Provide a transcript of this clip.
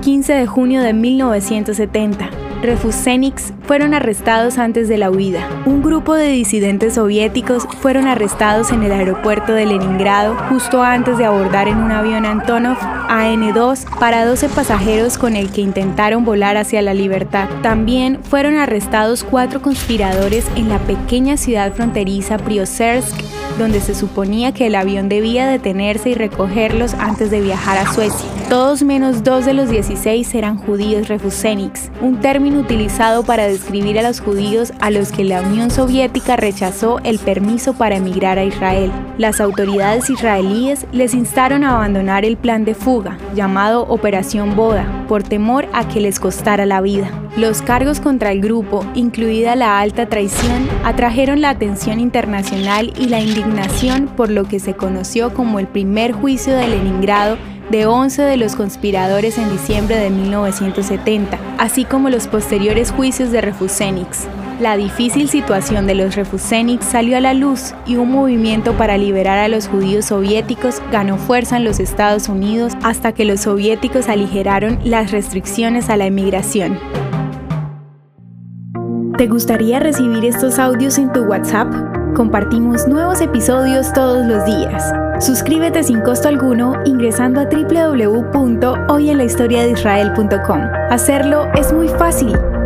15 de junio de 1970. Refuséniks fueron arrestados antes de la huida. Un grupo de disidentes soviéticos fueron arrestados en el aeropuerto de Leningrado justo antes de abordar en un avión Antonov AN-2 para 12 pasajeros con el que intentaron volar hacia la libertad. También fueron arrestados cuatro conspiradores en la pequeña ciudad fronteriza Priosersk donde se suponía que el avión debía detenerse y recogerlos antes de viajar a Suecia. Todos menos dos de los 16 eran judíos refuséniks, un término utilizado para describir a los judíos a los que la Unión Soviética rechazó el permiso para emigrar a Israel. Las autoridades israelíes les instaron a abandonar el plan de fuga, llamado Operación Boda, por temor a que les costara la vida. Los cargos contra el grupo, incluida la alta traición, atrajeron la atención internacional y la indignación por lo que se conoció como el primer juicio de Leningrado de 11 de los conspiradores en diciembre de 1970, así como los posteriores juicios de Refuséniks. La difícil situación de los Refuséniks salió a la luz y un movimiento para liberar a los judíos soviéticos ganó fuerza en los Estados Unidos hasta que los soviéticos aligeraron las restricciones a la emigración. ¿Te gustaría recibir estos audios en tu WhatsApp? Compartimos nuevos episodios todos los días. Suscríbete sin costo alguno ingresando a www.hoyenlahistoriadeisrael.com. Hacerlo es muy fácil.